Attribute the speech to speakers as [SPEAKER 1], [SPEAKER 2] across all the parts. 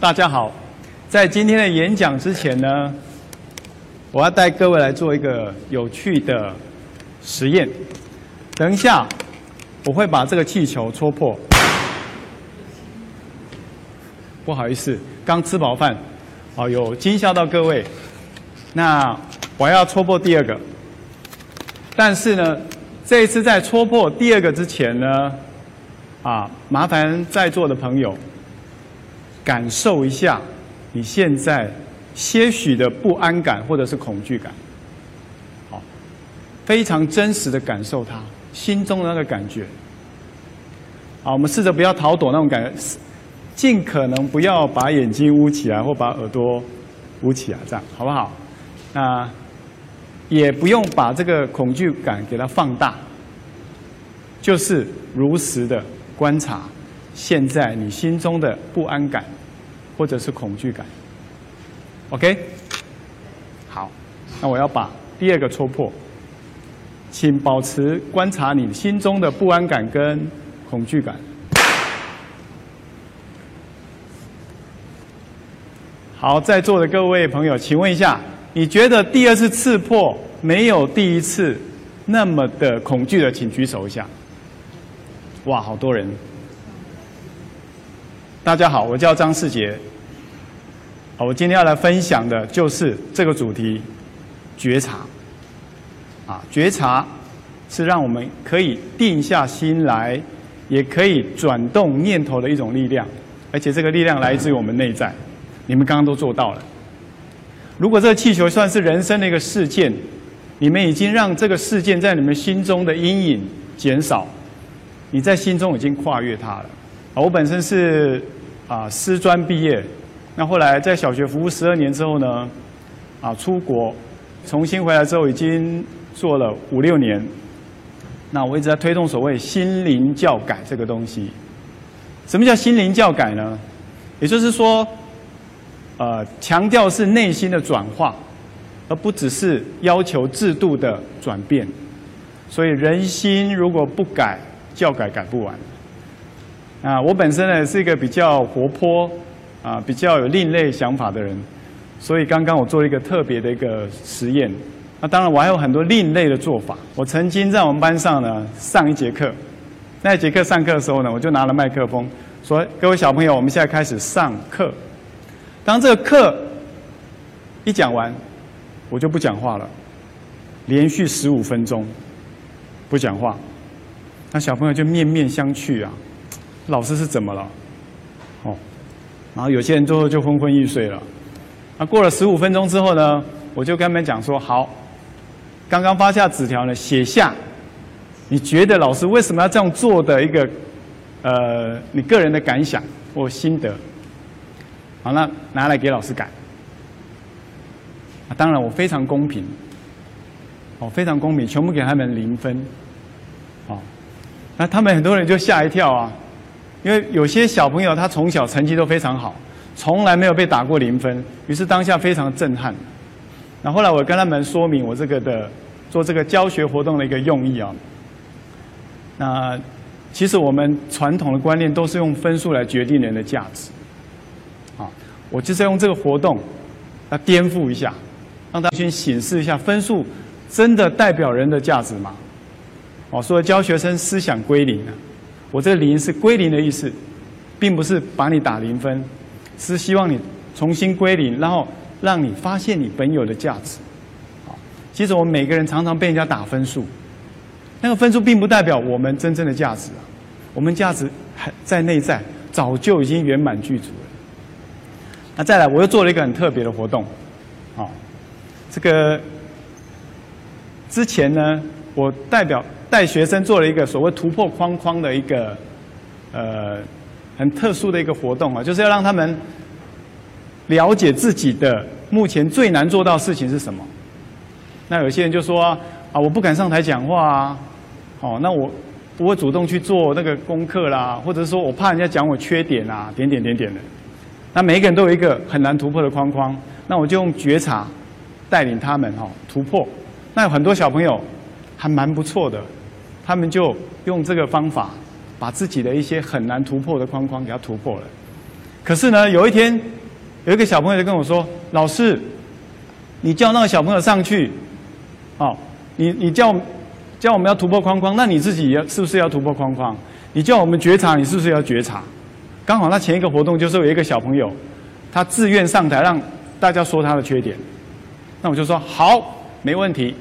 [SPEAKER 1] 大家好，在今天的演讲之前呢，我要带各位来做一个有趣的实验。等一下，我会把这个气球戳破。不好意思，刚吃饱饭，哦，有惊吓到各位。那我要戳破第二个，但是呢，这一次在戳破第二个之前呢，啊，麻烦在座的朋友感受一下你现在些许的不安感或者是恐惧感，好，非常真实的感受它心中的那个感觉。好，我们试着不要逃躲那种感觉，尽可能不要把眼睛捂起来或把耳朵捂起来，这样好不好？那也不用把这个恐惧感给它放大，就是如实的观察现在你心中的不安感或者是恐惧感。OK，好，那我要把第二个戳破，请保持观察你心中的不安感跟恐惧感。好，在座的各位朋友，请问一下。你觉得第二次刺破没有第一次那么的恐惧的，请举手一下。哇，好多人！大家好，我叫张世杰。我今天要来分享的就是这个主题——觉察。啊，觉察是让我们可以定下心来，也可以转动念头的一种力量，而且这个力量来自于我们内在。你们刚刚都做到了。如果这个气球算是人生的一个事件，你们已经让这个事件在你们心中的阴影减少，你在心中已经跨越它了。我本身是啊师专毕业，那后来在小学服务十二年之后呢，啊出国，重新回来之后已经做了五六年，那我一直在推动所谓心灵教改这个东西。什么叫心灵教改呢？也就是说。呃，强调是内心的转化，而不只是要求制度的转变。所以人心如果不改，教改改不完。啊，我本身呢是一个比较活泼，啊，比较有另类想法的人，所以刚刚我做了一个特别的一个实验。那当然我还有很多另类的做法。我曾经在我们班上呢上一节课，那一节课上课的时候呢，我就拿了麦克风说：“各位小朋友，我们现在开始上课。”当这个课一讲完，我就不讲话了，连续十五分钟不讲话，那小朋友就面面相觑啊，老师是怎么了？哦，然后有些人最后就昏昏欲睡了。那过了十五分钟之后呢，我就跟他们讲说：好，刚刚发下纸条呢，写下你觉得老师为什么要这样做的一个呃，你个人的感想或心得。好，那拿来给老师改。啊，当然我非常公平，哦，非常公平，全部给他们零分。哦，那他们很多人就吓一跳啊，因为有些小朋友他从小成绩都非常好，从来没有被打过零分，于是当下非常震撼。那后来我跟他们说明我这个的做这个教学活动的一个用意啊。那其实我们传统的观念都是用分数来决定人的价值。啊我就是用这个活动，来颠覆一下，让大家先显示一下分数真的代表人的价值吗？哦，所以教学生思想归零啊。我这个零是归零的意思，并不是把你打零分，是希望你重新归零，然后让你发现你本有的价值。啊，其实我们每个人常常被人家打分数，那个分数并不代表我们真正的价值啊。我们价值还在内在，早就已经圆满具足了。那再来，我又做了一个很特别的活动，啊，这个之前呢，我代表带学生做了一个所谓突破框框的一个呃很特殊的一个活动啊，就是要让他们了解自己的目前最难做到事情是什么。那有些人就说啊，我不敢上台讲话啊，哦，那我不会主动去做那个功课啦，或者说我怕人家讲我缺点啊，点点点点的。那每一个人都有一个很难突破的框框，那我就用觉察带领他们哈突破。那有很多小朋友还蛮不错的，他们就用这个方法把自己的一些很难突破的框框给它突破了。可是呢，有一天有一个小朋友就跟我说：“老师，你叫那个小朋友上去，哦，你你叫叫我们要突破框框，那你自己要是不是要突破框框？你叫我们觉察，你是不是要觉察？刚好那前一个活动就是有一个小朋友，他自愿上台让大家说他的缺点，那我就说好，没问题。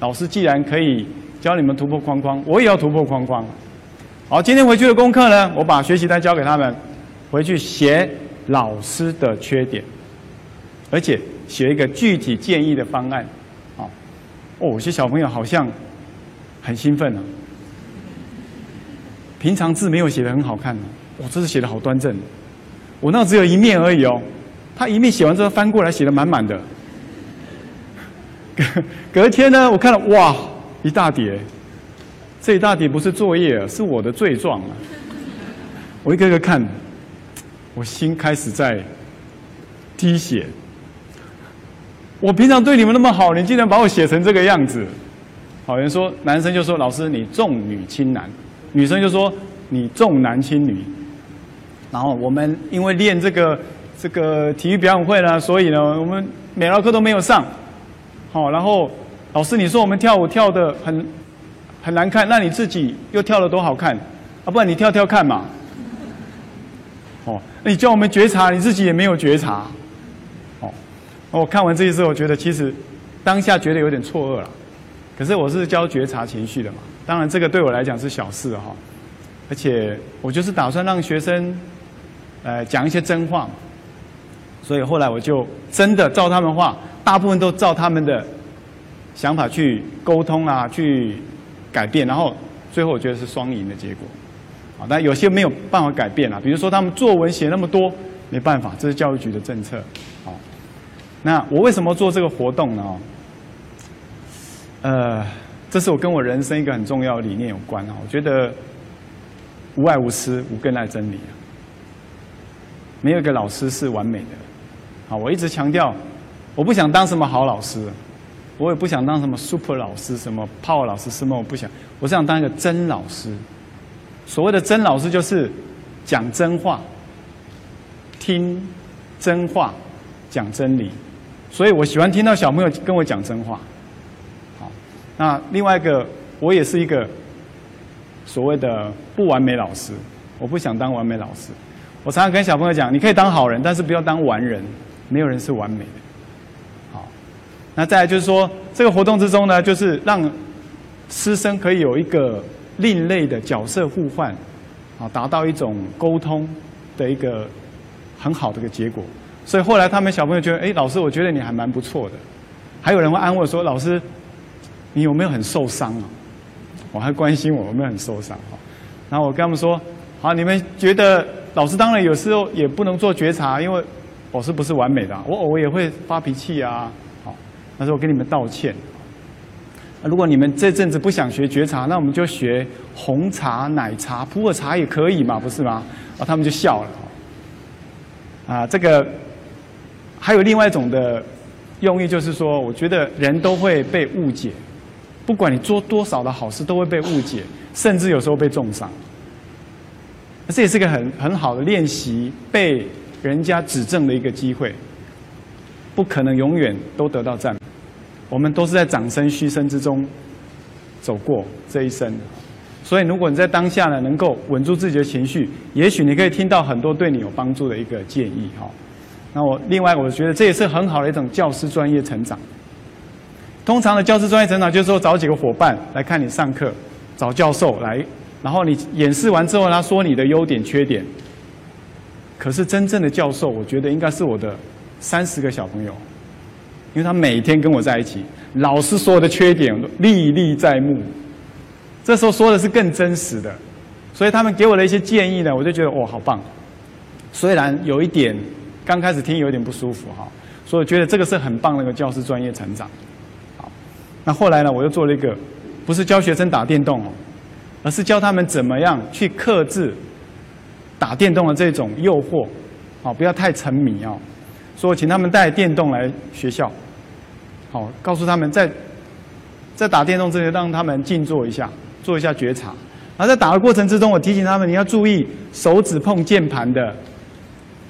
[SPEAKER 1] 老师既然可以教你们突破框框，我也要突破框框。好，今天回去的功课呢，我把学习单交给他们。”回去写老师的缺点，而且写一个具体建议的方案，啊，哦，有些小朋友好像很兴奋啊。平常字没有写的很好看呢，哇，这次写的好端正，我那只有一面而已哦，他一面写完之后翻过来写的满满的，隔隔天呢，我看了哇，一大叠，这一大叠不是作业，是我的罪状啊，我一个个看。我心开始在滴血。我平常对你们那么好，你竟然把我写成这个样子。好人说，男生就说：“老师，你重女轻男。”女生就说：“你重男轻女。”然后我们因为练这个这个体育表演会呢，所以呢，我们美劳课都没有上。好，然后老师你说我们跳舞跳的很很难看，那你自己又跳的多好看啊？不然你跳跳看嘛。哦，那你叫我们觉察，你自己也没有觉察。哦，我看完这些之后，我觉得其实当下觉得有点错愕了。可是我是教觉察情绪的嘛，当然这个对我来讲是小事哈。而且我就是打算让学生，呃，讲一些真话。所以后来我就真的照他们话，大部分都照他们的想法去沟通啊，去改变，然后最后我觉得是双赢的结果。啊，但有些没有办法改变啊，比如说他们作文写那么多，没办法，这是教育局的政策。好，那我为什么做这个活动呢？呃，这是我跟我人生一个很重要的理念有关啊。我觉得无爱无私，无更爱真理。没有一个老师是完美的。好，我一直强调，我不想当什么好老师，我也不想当什么 super 老师，什么 power 老师，什么我不想，我是想当一个真老师。所谓的真老师就是讲真话、听真话、讲真理，所以我喜欢听到小朋友跟我讲真话。好，那另外一个，我也是一个所谓的不完美老师，我不想当完美老师。我常常跟小朋友讲，你可以当好人，但是不要当完人，没有人是完美的。那再来就是说，这个活动之中呢，就是让师生可以有一个。另类的角色互换，啊，达到一种沟通的一个很好的一个结果。所以后来他们小朋友觉得，哎，老师，我觉得你还蛮不错的。还有人会安慰说，老师，你有没有很受伤啊？我还关心我有没有很受伤啊。然后我跟他们说，好，你们觉得老师当然有时候也不能做觉察，因为老师不是完美的，我偶尔也会发脾气啊。他说我跟你们道歉。如果你们这阵子不想学觉察，那我们就学红茶、奶茶、普洱茶也可以嘛，不是吗？啊，他们就笑了。啊，这个还有另外一种的用意，就是说，我觉得人都会被误解，不管你做多少的好事，都会被误解，甚至有时候被重伤。这也是个很很好的练习被人家指正的一个机会。不可能永远都得到赞美。我们都是在掌声嘘声之中走过这一生，所以如果你在当下呢，能够稳住自己的情绪，也许你可以听到很多对你有帮助的一个建议哈。那我另外我觉得这也是很好的一种教师专业成长。通常的教师专业成长就是说找几个伙伴来看你上课，找教授来，然后你演示完之后，他说你的优点缺点。可是真正的教授，我觉得应该是我的三十个小朋友。因为他每天跟我在一起，老师说的缺点历历在目，这时候说的是更真实的，所以他们给我的一些建议呢，我就觉得哇，好棒。虽然有一点刚开始听有点不舒服哈，所以我觉得这个是很棒的一个教师专业成长。好，那后来呢，我又做了一个，不是教学生打电动哦，而是教他们怎么样去克制打电动的这种诱惑，好，不要太沉迷哦。说请他们带电动来学校。好，告诉他们在在打电动之前，让他们静坐一下，做一下觉察。然后在打的过程之中，我提醒他们，你要注意手指碰键盘的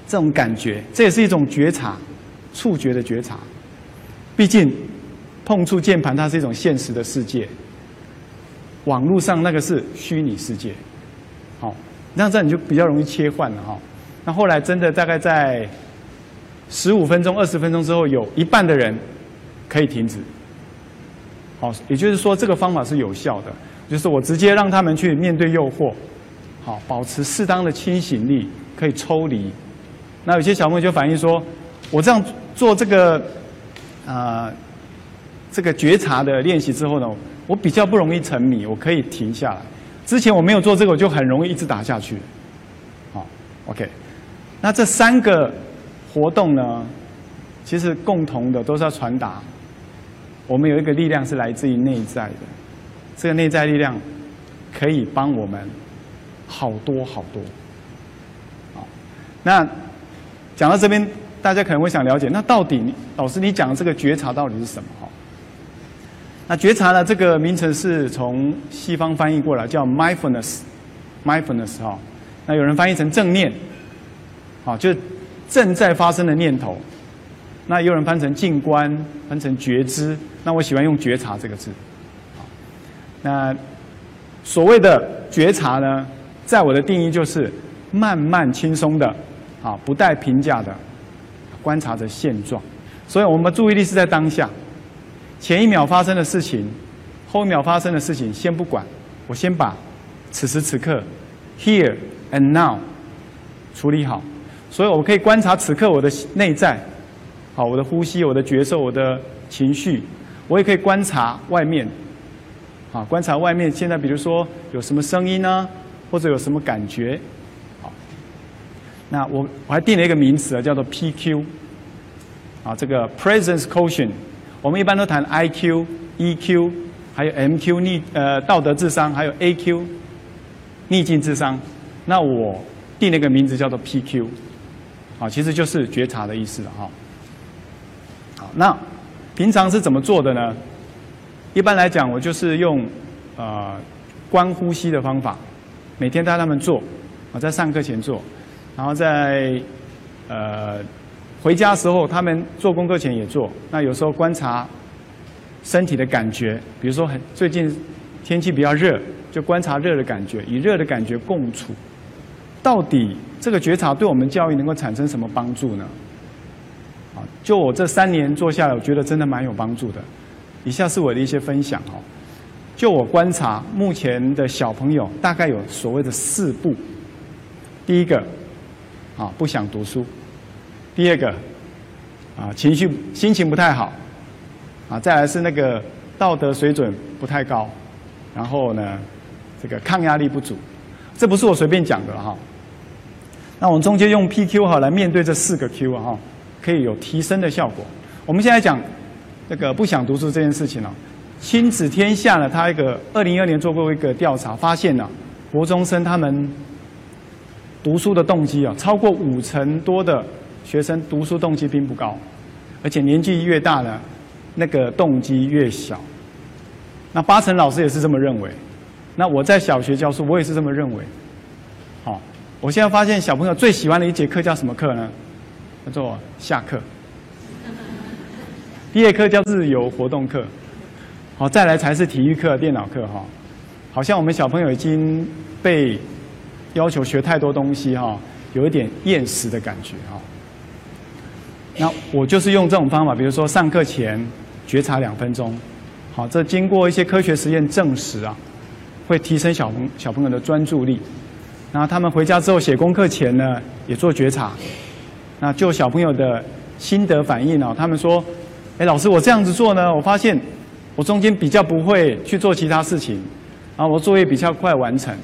[SPEAKER 1] 这种感觉，这也是一种觉察，触觉的觉察。毕竟碰触键盘，它是一种现实的世界，网络上那个是虚拟世界。好，那这样你就比较容易切换了哈。那后来真的大概在十五分钟、二十分钟之后，有一半的人可以停止。好，也就是说这个方法是有效的，就是我直接让他们去面对诱惑，好，保持适当的清醒力，可以抽离。那有些小朋友就反映说，我这样做这个，啊，这个觉察的练习之后呢，我比较不容易沉迷，我可以停下来。之前我没有做这个，我就很容易一直打下去。好，OK。那这三个活动呢，其实共同的都是要传达。我们有一个力量是来自于内在的，这个内在力量可以帮我们好多好多。好，那讲到这边，大家可能会想了解，那到底老师你讲的这个觉察到底是什么？哈，那觉察呢？这个名称是从西方翻译过来，叫 mindfulness，mindfulness 哈。那有人翻译成正念，好，就正在发生的念头。那有人翻成静观，翻成觉知。那我喜欢用觉察这个字。那所谓的觉察呢，在我的定义就是慢慢轻松的，啊，不带评价的观察着现状。所以我们注意力是在当下，前一秒发生的事情，后一秒发生的事情先不管，我先把此时此刻 here and now 处理好。所以我可以观察此刻我的内在。好，我的呼吸，我的觉受，我的情绪，我也可以观察外面。啊，观察外面现在，比如说有什么声音呢，或者有什么感觉。好，那我我还定了一个名词啊，叫做 PQ。啊，这个 Presence Quotient，我们一般都谈 IQ、EQ，还有 MQ 逆呃道德智商，还有 AQ 逆境智商。那我定了一个名字叫做 PQ。啊，其实就是觉察的意思了哈。好，那平常是怎么做的呢？一般来讲，我就是用呃观呼吸的方法，每天带他们做，啊，在上课前做，然后在呃回家时候，他们做功课前也做。那有时候观察身体的感觉，比如说很最近天气比较热，就观察热的感觉，与热的感觉共处。到底这个觉察对我们教育能够产生什么帮助呢？啊就我这三年做下来，我觉得真的蛮有帮助的。以下是我的一些分享哈。就我观察，目前的小朋友大概有所谓的四步。第一个，啊不想读书；第二个，啊情绪心情不太好；啊再来是那个道德水准不太高；然后呢，这个抗压力不足。这不是我随便讲的哈。那我们中间用 PQ 哈来面对这四个 Q 啊哈。可以有提升的效果。我们现在讲那个不想读书这件事情哦，亲子天下呢，他一个二零一二年做过一个调查，发现呢，国中生他们读书的动机啊，超过五成多的学生读书动机并不高，而且年纪越大呢，那个动机越小。那八成老师也是这么认为。那我在小学教书，我也是这么认为。好，我现在发现小朋友最喜欢的一节课叫什么课呢？叫做下课，第二课叫自由活动课，好，再来才是体育课、电脑课哈。好像我们小朋友已经被要求学太多东西哈，有一点厌食的感觉哈。那我就是用这种方法，比如说上课前觉察两分钟，好，这经过一些科学实验证实啊，会提升小朋小朋友的专注力。然后他们回家之后写功课前呢，也做觉察。那就小朋友的心得反应哦，他们说：“哎，老师，我这样子做呢，我发现我中间比较不会去做其他事情，啊，我作业比较快完成，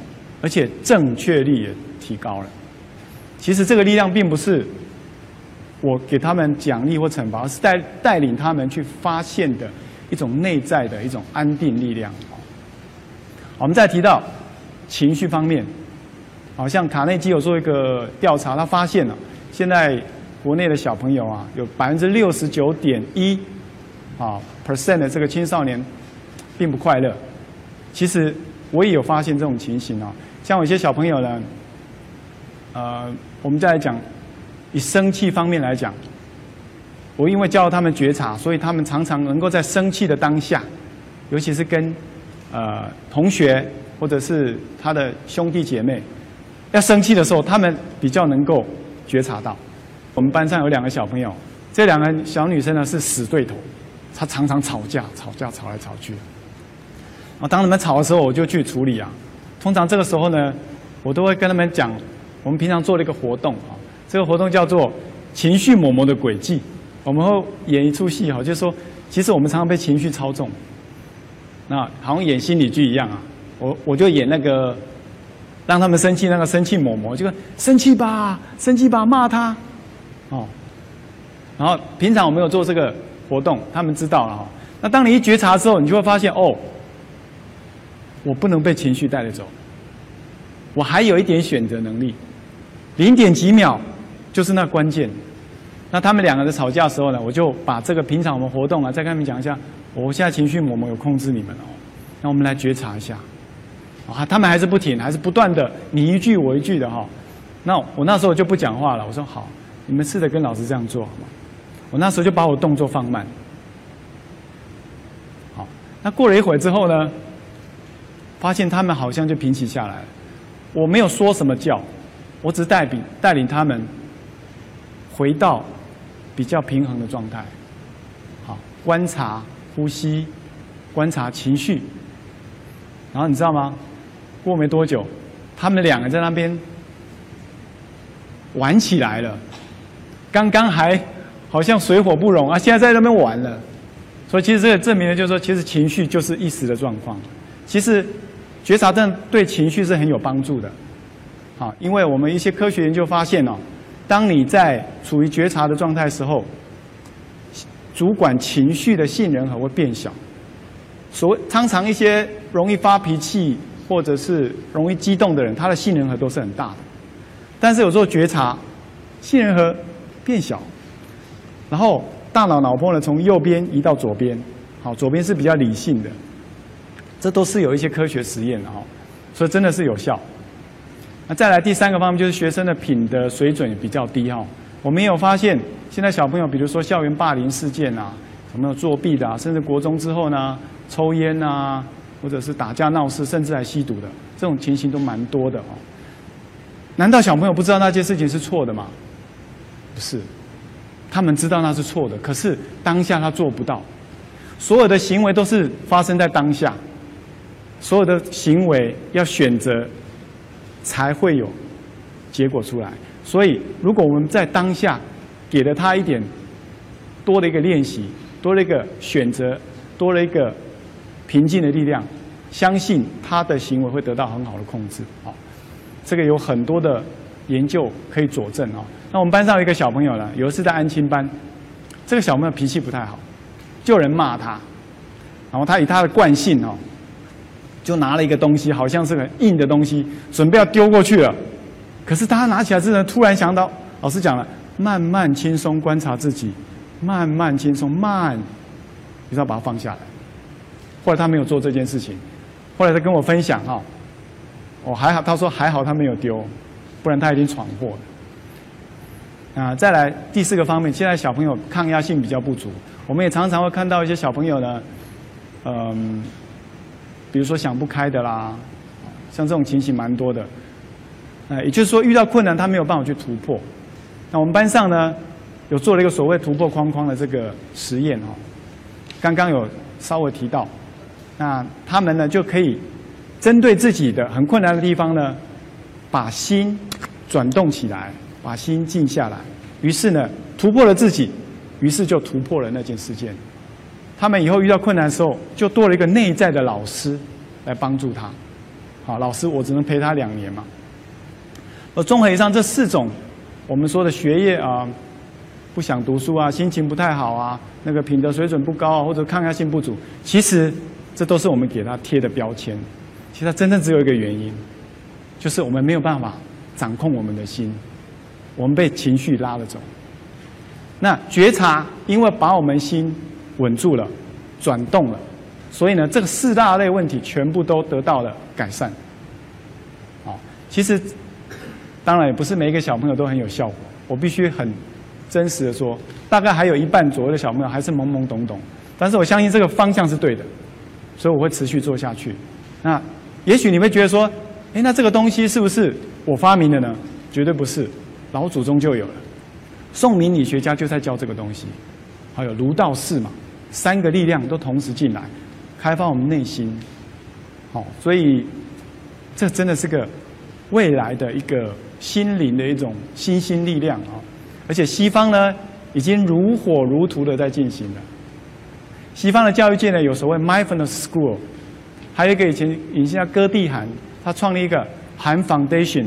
[SPEAKER 1] 而且正确率也提高了。其实这个力量并不是我给他们奖励或惩罚，而是带带领他们去发现的一种内在的一种安定力量。我们再提到情绪方面，好像卡内基有做一个调查，他发现了。现在国内的小朋友啊，有百分之六十九点一啊 percent 的这个青少年并不快乐。其实我也有发现这种情形啊，像有些小朋友呢，呃，我们再来讲以生气方面来讲，我因为教他们觉察，所以他们常常能够在生气的当下，尤其是跟呃同学或者是他的兄弟姐妹要生气的时候，他们比较能够觉察到。我们班上有两个小朋友，这两个小女生呢是死对头，她常常吵架，吵架吵来吵去。啊，当他们吵的时候，我就去处理啊。通常这个时候呢，我都会跟他们讲，我们平常做了一个活动啊，这个活动叫做情绪嬷嬷的轨迹。我们会演一出戏哈，就是说，其实我们常常被情绪操纵，那好像演心理剧一样啊。我我就演那个让他们生气那个生气嬷嬷，就生气吧，生气吧，骂他。哦，然后平常我没有做这个活动，他们知道了哈。那当你一觉察之后，你就会发现哦，我不能被情绪带着走，我还有一点选择能力，零点几秒就是那关键。那他们两个在吵架的时候呢，我就把这个平常我们活动啊，再跟他们讲一下，我现在情绪某某有控制你们哦，那我们来觉察一下。啊，他们还是不停，还是不断的你一句我一句的哈。那我那时候就不讲话了，我说好。你们试着跟老师这样做？我那时候就把我动作放慢。好，那过了一会儿之后呢，发现他们好像就平息下来了。我没有说什么叫，我只是带领带领他们回到比较平衡的状态。好，观察呼吸，观察情绪。然后你知道吗？过没多久，他们两个在那边玩起来了。刚刚还好像水火不容啊，现在在那边玩了，所以其实这个证明了，就是说，其实情绪就是一时的状况。其实觉察症对情绪是很有帮助的，好，因为我们一些科学研究发现哦，当你在处于觉察的状态时候，主管情绪的杏仁核会变小。所常常一些容易发脾气或者是容易激动的人，他的杏仁核都是很大的，但是有时候觉察杏仁核。变小，然后大脑脑波呢从右边移到左边，好，左边是比较理性的，这都是有一些科学实验的哈，所以真的是有效。那再来第三个方面就是学生的品德水准也比较低哈，我们也有发现，现在小朋友比如说校园霸凌事件啊，有没有作弊的啊，甚至国中之后呢抽烟啊，或者是打架闹事，甚至还吸毒的这种情形都蛮多的哦。难道小朋友不知道那件事情是错的吗？不是，他们知道那是错的，可是当下他做不到。所有的行为都是发生在当下，所有的行为要选择，才会有结果出来。所以，如果我们在当下给了他一点多的一个练习，多了一个选择，多了一个平静的力量，相信他的行为会得到很好的控制。好，这个有很多的研究可以佐证哦。那我们班上有一个小朋友呢，有一次在安亲班，这个小朋友脾气不太好，就有人骂他，然后他以他的惯性哦，就拿了一个东西，好像是个硬的东西，准备要丢过去了。可是他拿起来之后，突然想到，老师讲了，慢慢轻松观察自己，慢慢轻松慢，你要把它放下来。后来他没有做这件事情，后来他跟我分享哈，哦还好，他说还好他没有丢，不然他已经闯祸了。啊，再来第四个方面，现在小朋友抗压性比较不足，我们也常常会看到一些小朋友呢，嗯，比如说想不开的啦，像这种情形蛮多的，呃，也就是说遇到困难他没有办法去突破。那我们班上呢，有做了一个所谓突破框框的这个实验哦，刚刚有稍微提到，那他们呢就可以针对自己的很困难的地方呢，把心转动起来。把心静下来，于是呢，突破了自己，于是就突破了那件事件。他们以后遇到困难的时候，就多了一个内在的老师来帮助他。好，老师，我只能陪他两年嘛。而综合以上这四种，我们说的学业啊，不想读书啊，心情不太好啊，那个品德水准不高啊，或者抗压性不足，其实这都是我们给他贴的标签。其实他真正只有一个原因，就是我们没有办法掌控我们的心。我们被情绪拉了走，那觉察因为把我们心稳住了、转动了，所以呢，这个四大类问题全部都得到了改善。好，其实当然也不是每一个小朋友都很有效果，我必须很真实的说，大概还有一半左右的小朋友还是懵懵懂懂，但是我相信这个方向是对的，所以我会持续做下去。那也许你会觉得说，哎，那这个东西是不是我发明的呢？绝对不是，老祖宗就有了。宋明理学家就在教这个东西，还有儒道释嘛，三个力量都同时进来，开发我们内心。好，所以这真的是个未来的一个心灵的一种新兴力量啊！而且西方呢，已经如火如荼的在进行了。西方的教育界呢，有所谓 mindfulness school，还有一个以前以前叫戈蒂涵，他创立一个韩 foundation，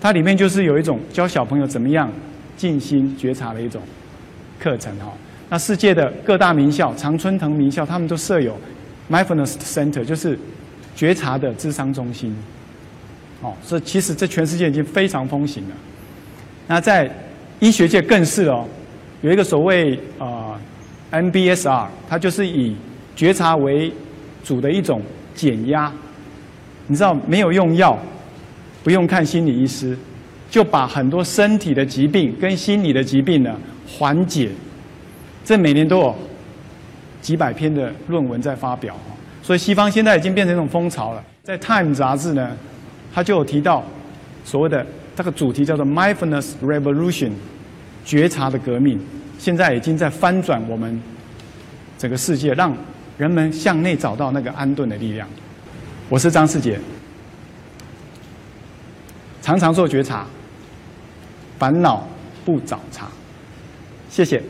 [SPEAKER 1] 它里面就是有一种教小朋友怎么样。静心觉察的一种课程哈，那世界的各大名校，常春藤名校，他们都设有 mindfulness center，就是觉察的智商中心。哦，所以其实这全世界已经非常风行了。那在医学界更是哦，有一个所谓啊 MBSR，它就是以觉察为主的一种减压。你知道没有用药，不用看心理医师。就把很多身体的疾病跟心理的疾病呢缓解，这每年都有几百篇的论文在发表，所以西方现在已经变成一种风潮了。在《Time》杂志呢，它就有提到所谓的这个主题叫做 “Mindfulness Revolution”，觉察的革命，现在已经在翻转我们整个世界，让人们向内找到那个安顿的力量。我是张世杰，常常做觉察。烦恼不找茬，谢谢。